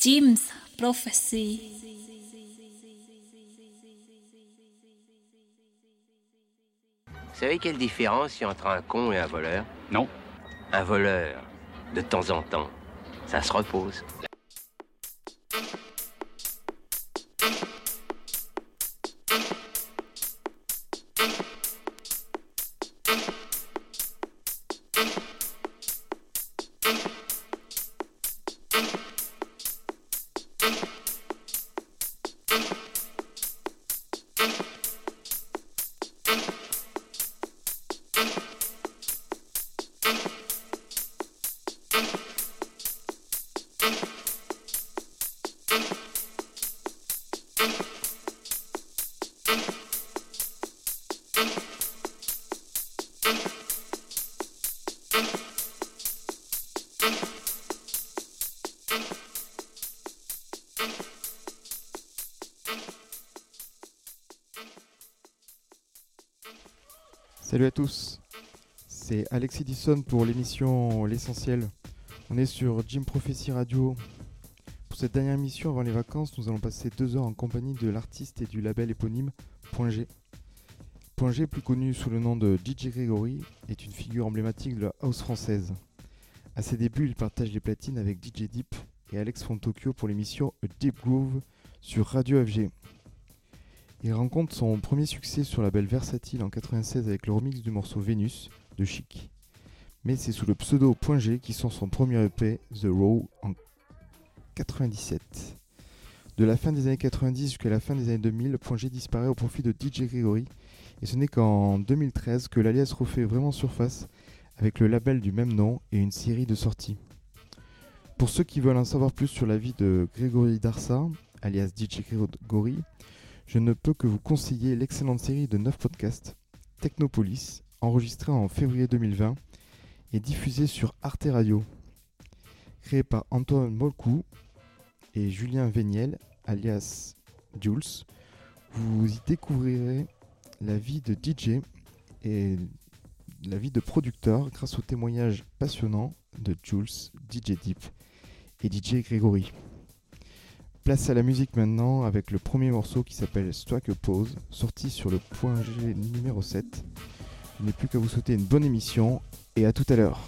Jim's Prophecy. Vous savez quelle différence il y a entre un con et un voleur? Non. Un voleur, de temps en temps, ça se repose. À tous, c'est Alex Edison pour l'émission L'Essentiel. On est sur Jim Prophecy Radio. Pour cette dernière émission avant les vacances, nous allons passer deux heures en compagnie de l'artiste et du label éponyme Point G. Plus connu sous le nom de DJ Gregory, est une figure emblématique de la house française. À ses débuts, il partage les platines avec DJ Deep et Alex Tokyo pour l'émission Deep Groove sur Radio FG. Il rencontre son premier succès sur la belle Versatile en 96 avec le remix du morceau Vénus de Chic. Mais c'est sous le pseudo Point G qui sort son premier EP The Raw en 97. De la fin des années 90 jusqu'à la fin des années 2000, Point G disparaît au profit de DJ Gregory et ce n'est qu'en 2013 que l'alias refait vraiment surface avec le label du même nom et une série de sorties. Pour ceux qui veulent en savoir plus sur la vie de Gregory Darsa, alias DJ Gregory, je ne peux que vous conseiller l'excellente série de 9 podcasts Technopolis, enregistrée en février 2020 et diffusée sur Arte Radio. Créée par Antoine Molcou et Julien Véniel, alias Jules, vous y découvrirez la vie de DJ et la vie de producteur grâce aux témoignages passionnants de Jules, DJ Deep et DJ Gregory. Place à la musique maintenant avec le premier morceau qui s'appelle Strike a Pose, sorti sur le point G numéro 7. Il n'est plus qu'à vous souhaiter une bonne émission et à tout à l'heure.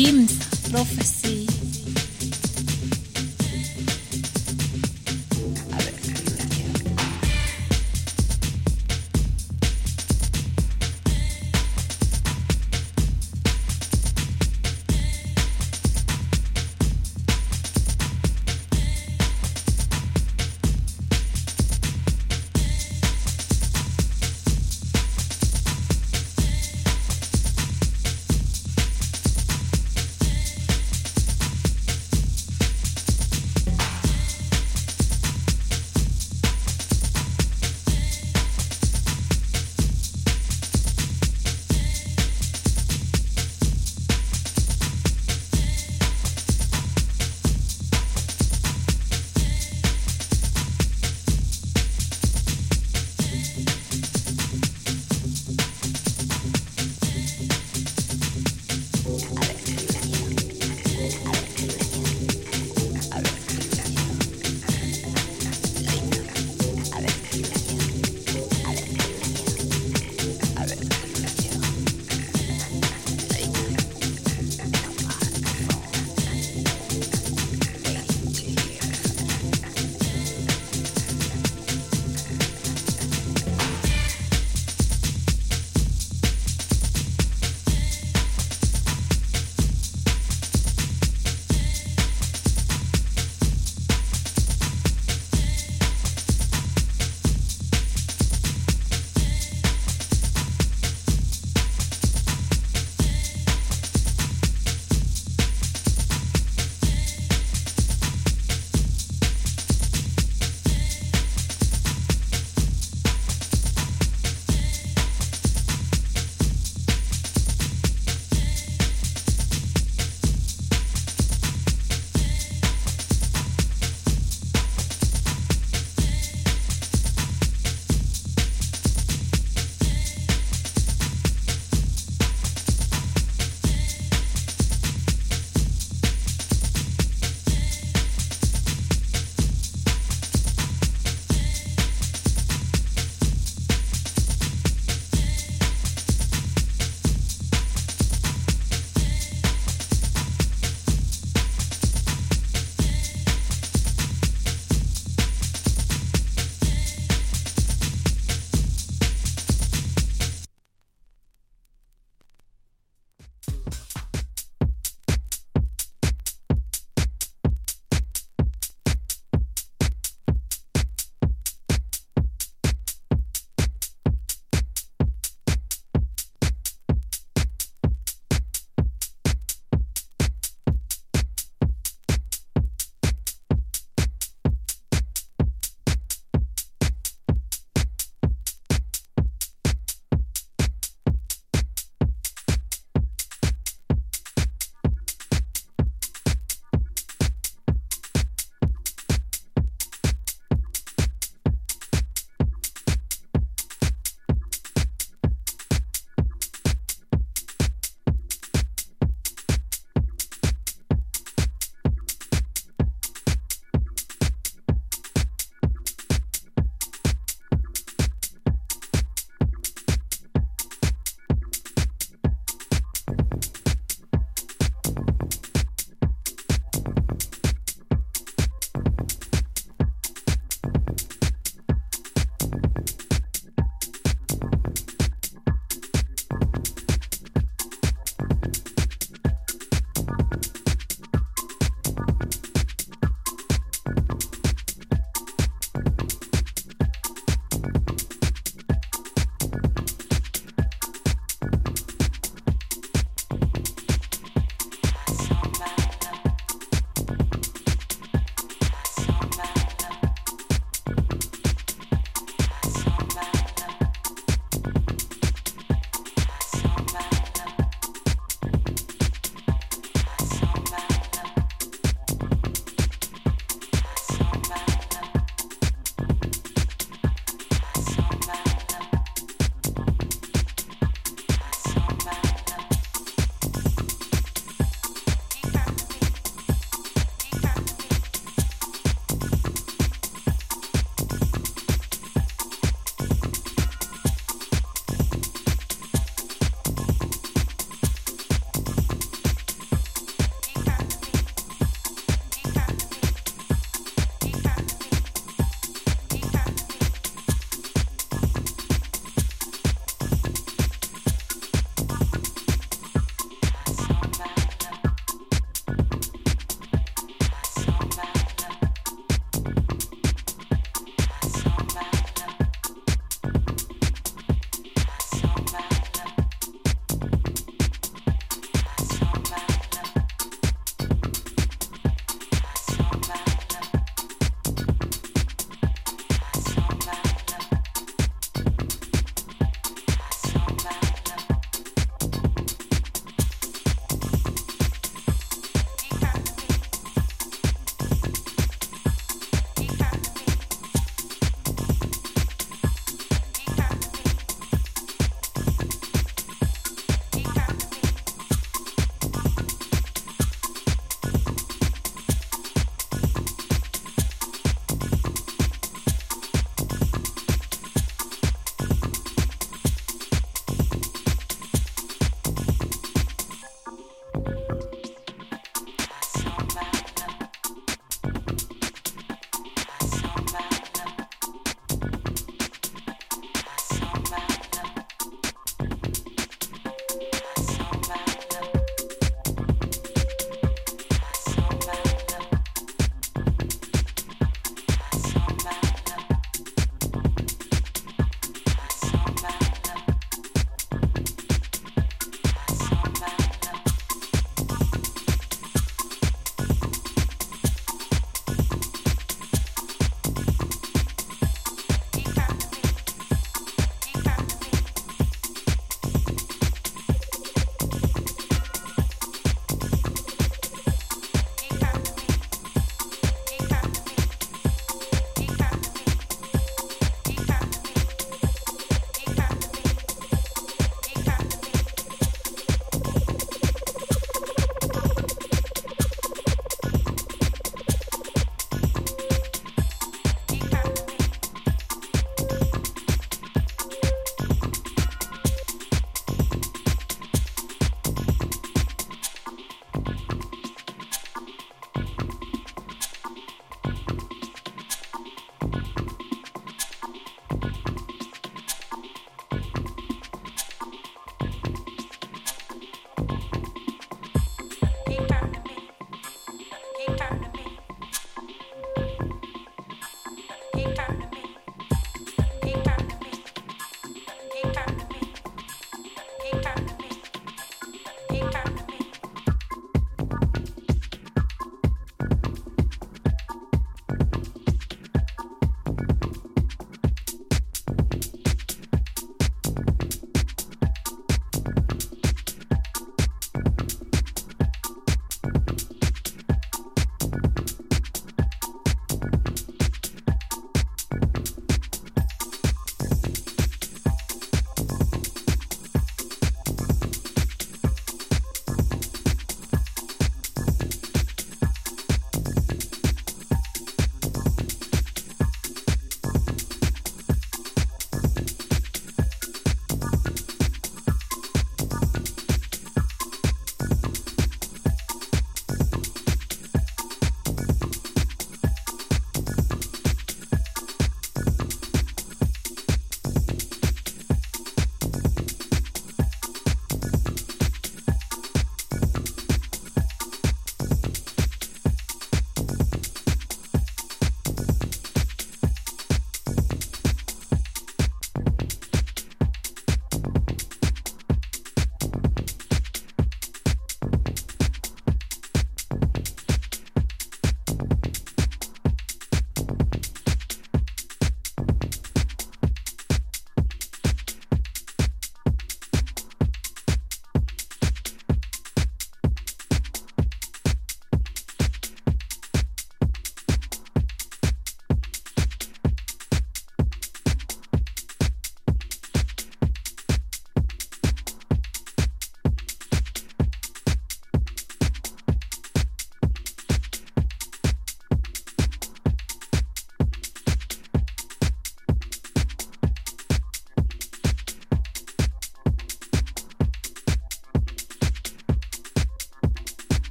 team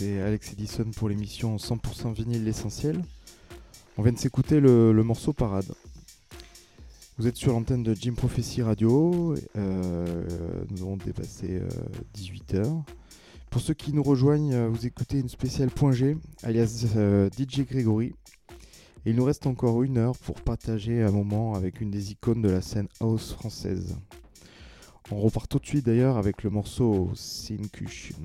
C'est Alex Edison pour l'émission 100% vinyle l'essentiel. On vient de s'écouter le, morceau Parade. Vous êtes sur l'antenne de Jim Prophecy Radio. Euh, nous avons dépassé 18h. Euh, pour ceux qui nous rejoignent, euh, vous écoutez une spéciale Point G, alias DJ Gregory. Il nous reste encore une heure pour partager un moment avec une des icônes de la scène house française. On repart tout de suite d'ailleurs avec le morceau Sincution.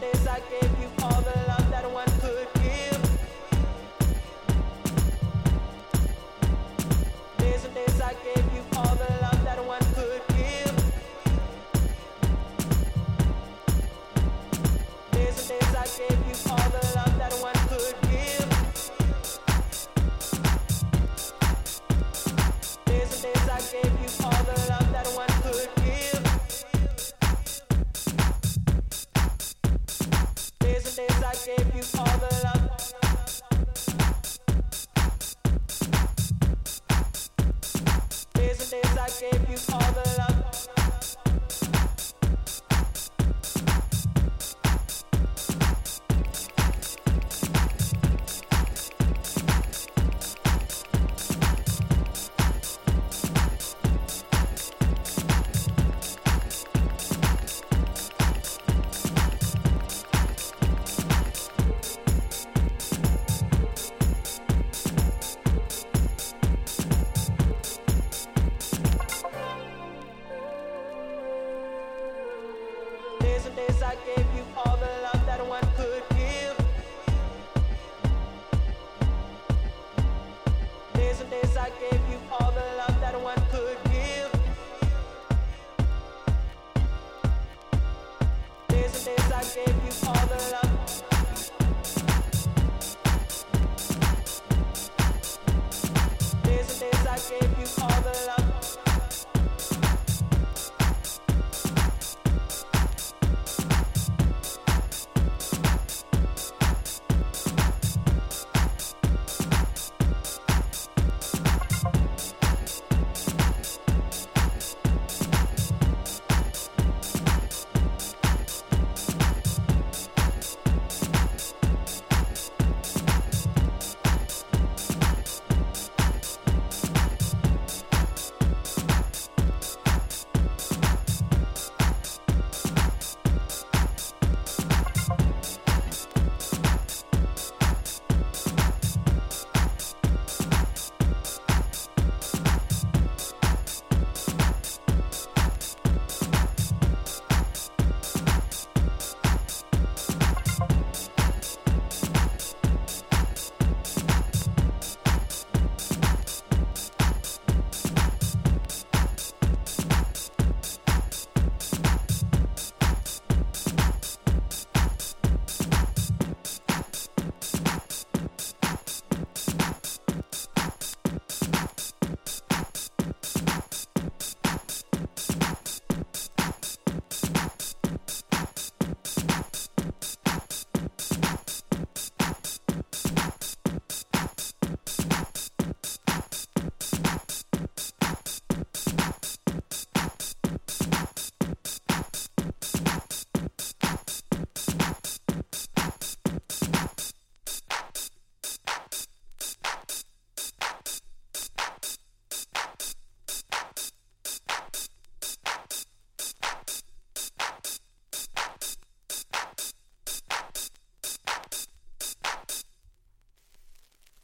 days I gave you all the love.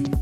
Bye.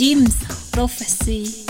Jim's Prophecy.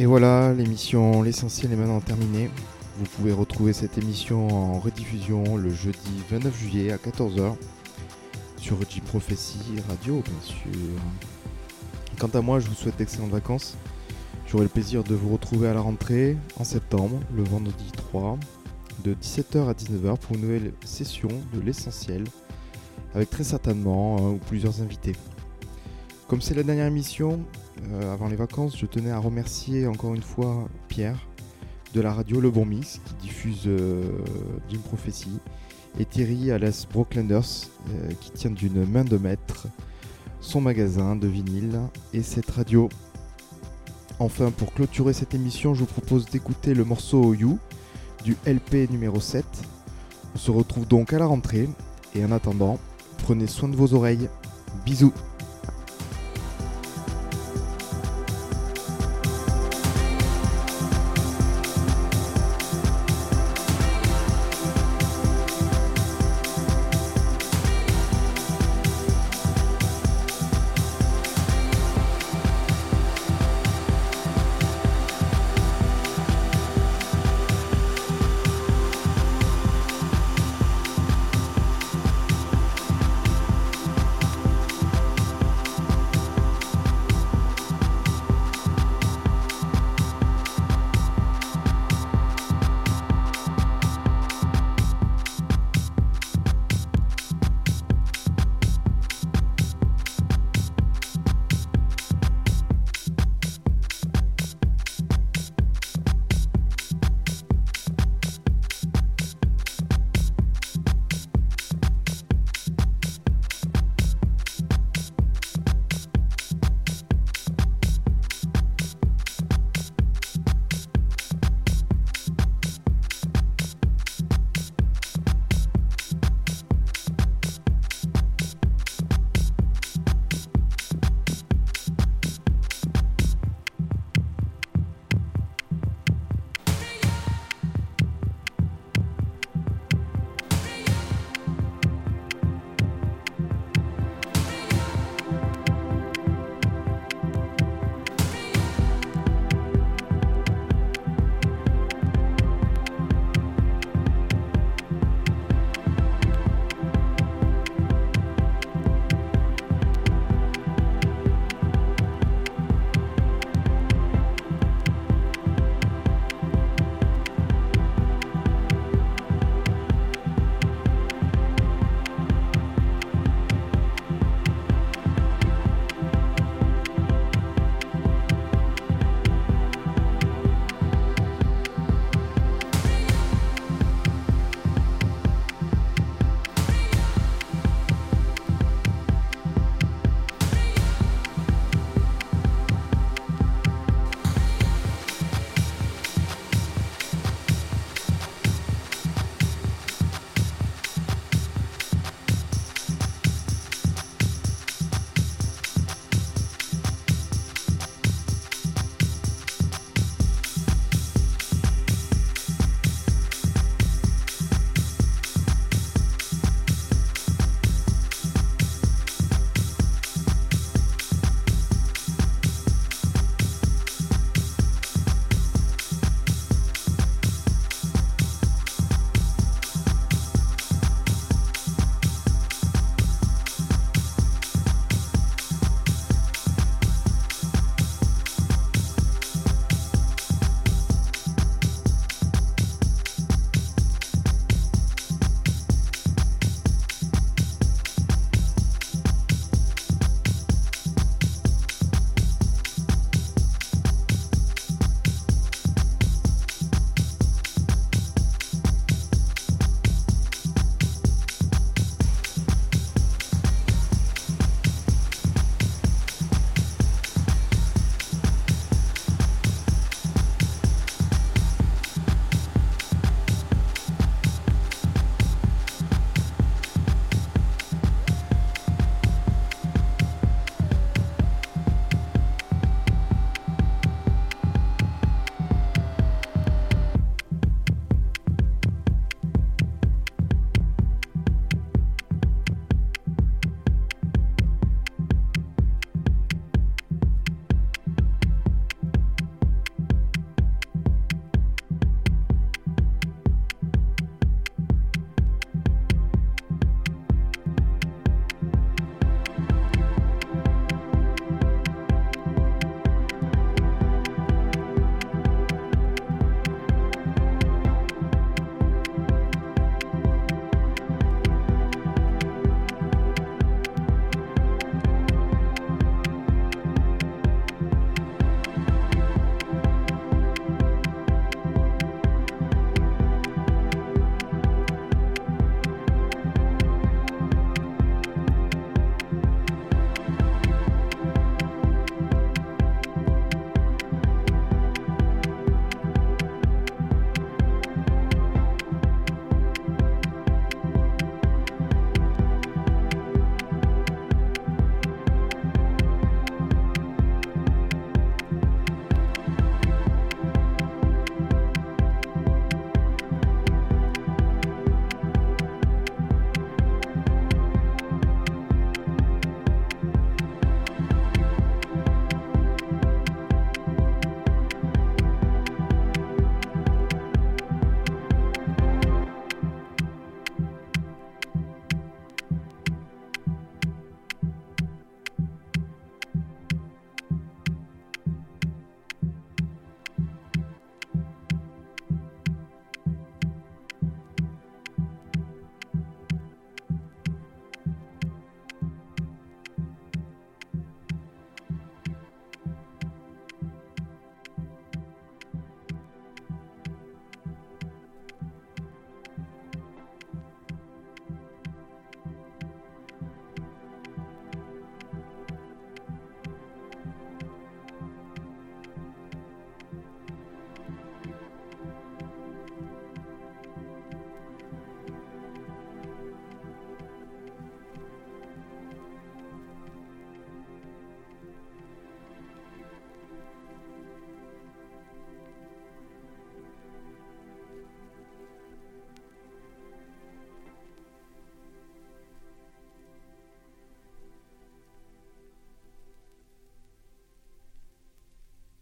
Et voilà, l'émission L'essentiel est maintenant terminée. Vous pouvez retrouver cette émission en rediffusion le jeudi 29 juillet à 14h sur Jim Prophecy Radio, bien sûr. Quant à moi, je vous souhaite d'excellentes vacances. J'aurai le plaisir de vous retrouver à la rentrée en septembre, le vendredi 3, de 17h à 19h pour une nouvelle session de l'essentiel, avec très certainement ou plusieurs invités. Comme c'est la dernière émission, euh, avant les vacances, je tenais à remercier encore une fois Pierre de la radio Le Bon Mix qui diffuse euh, Jim Prophecy et Thierry alias Brocklanders euh, qui tient d'une main de maître son magasin de vinyle et cette radio. Enfin, pour clôturer cette émission, je vous propose d'écouter le morceau You du LP numéro 7. On se retrouve donc à la rentrée et en attendant, prenez soin de vos oreilles. Bisous